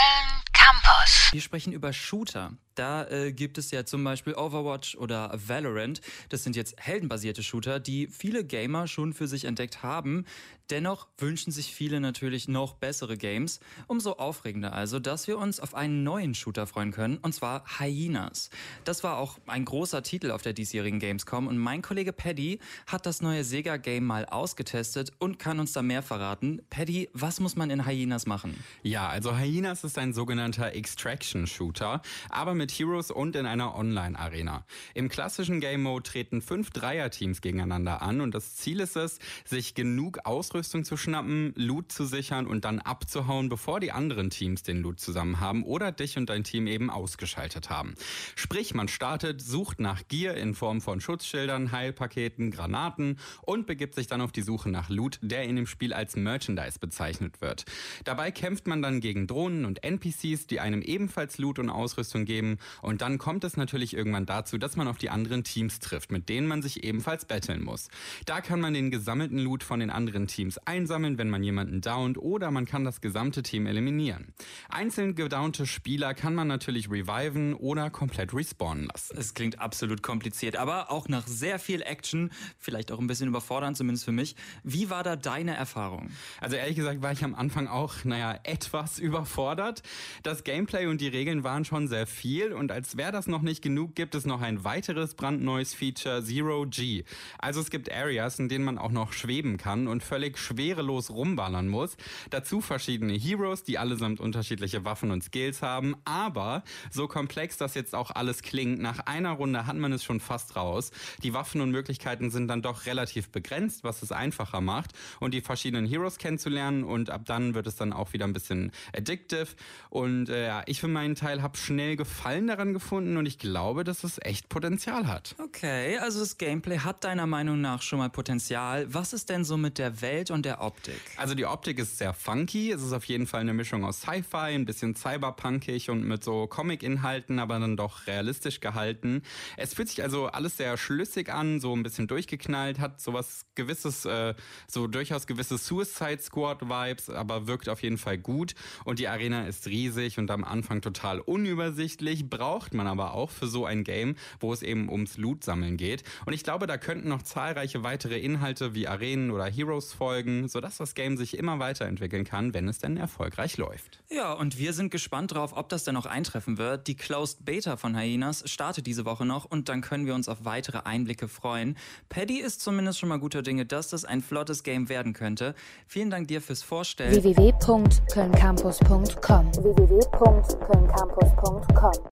Köln Campus. Wir sprechen über Shooter. Da äh, gibt es ja zum Beispiel Overwatch oder Valorant. Das sind jetzt heldenbasierte Shooter, die viele Gamer schon für sich entdeckt haben. Dennoch wünschen sich viele natürlich noch bessere Games. Umso aufregender also, dass wir uns auf einen neuen Shooter freuen können, und zwar Hyenas. Das war auch ein großer Titel auf der diesjährigen Gamescom und mein Kollege Paddy hat das neue Sega-Game mal ausgetestet und kann uns da mehr verraten. Paddy, was muss man in Hyenas machen? Ja, also Hyenas ist ein sogenannter Extraction-Shooter, aber mit Heroes und in einer Online-Arena. Im klassischen Game Mode treten fünf Dreier-Teams gegeneinander an und das Ziel ist es, sich genug Ausrüstung zu schnappen, Loot zu sichern und dann abzuhauen, bevor die anderen Teams den Loot zusammen haben oder dich und dein Team eben ausgeschaltet haben. Sprich, man startet, sucht nach Gear in Form von Schutzschildern, Heilpaketen, Granaten und begibt sich dann auf die Suche nach Loot, der in dem Spiel als Merchandise bezeichnet wird. Dabei kämpft man dann gegen Drohnen und NPCs, die einem ebenfalls Loot und Ausrüstung geben und dann kommt es natürlich irgendwann dazu, dass man auf die anderen Teams trifft, mit denen man sich ebenfalls betteln muss. Da kann man den gesammelten Loot von den anderen Teams einsammeln, wenn man jemanden downt oder man kann das gesamte Team eliminieren. Einzeln gedownte Spieler kann man natürlich reviven oder komplett respawnen lassen. Es klingt absolut kompliziert, aber auch nach sehr viel Action, vielleicht auch ein bisschen überfordernd, zumindest für mich. Wie war da deine Erfahrung? Also ehrlich gesagt war ich am Anfang auch, naja, etwas überfordert. Das Gameplay und die Regeln waren schon sehr viel und als wäre das noch nicht genug, gibt es noch ein weiteres brandneues Feature, Zero G. Also es gibt Areas, in denen man auch noch schweben kann und völlig schwerelos rumballern muss. Dazu verschiedene Heroes, die allesamt unterschiedliche Waffen und Skills haben, aber so komplex das jetzt auch alles klingt, nach einer Runde hat man es schon fast raus. Die Waffen und Möglichkeiten sind dann doch relativ begrenzt, was es einfacher macht und die verschiedenen Heroes kennenzulernen und ab dann wird es dann auch wieder ein bisschen addictive und äh, ja, ich für meinen Teil habe schnell Gefallen daran gefunden und ich glaube, dass es echt Potenzial hat. Okay, also das Gameplay hat deiner Meinung nach schon mal Potenzial. Was ist denn so mit der Welt und der Optik? Also die Optik ist sehr funky. Es ist auf jeden Fall eine Mischung aus Sci-Fi, ein bisschen cyberpunkig und mit so Comic-Inhalten, aber dann doch realistisch gehalten. Es fühlt sich also alles sehr schlüssig an, so ein bisschen durchgeknallt, hat sowas gewisses, äh, so durchaus gewisse Suicide Squad-Vibes, aber wirkt auf jeden Fall gut. Und die Arena ist riesig und am Anfang total unübersichtlich, braucht man aber auch für so ein Game, wo es eben ums Loot sammeln geht. Und ich glaube, da könnten noch zahlreiche weitere Inhalte wie Arenen oder Heroes folgen, sodass das Game sich immer weiterentwickeln kann, wenn es denn erfolgreich läuft. Ja, und wir sind gespannt drauf, ob das denn noch eintreffen wird. Die Closed Beta von Hyenas startet diese Woche noch und dann können wir uns auf weitere Einblicke freuen. Paddy ist zumindest schon mal guter Dinge, dass das ein flottes Game werden könnte. Vielen Dank dir fürs Vorstellen. www.kölncampus.com www.kölncampus.com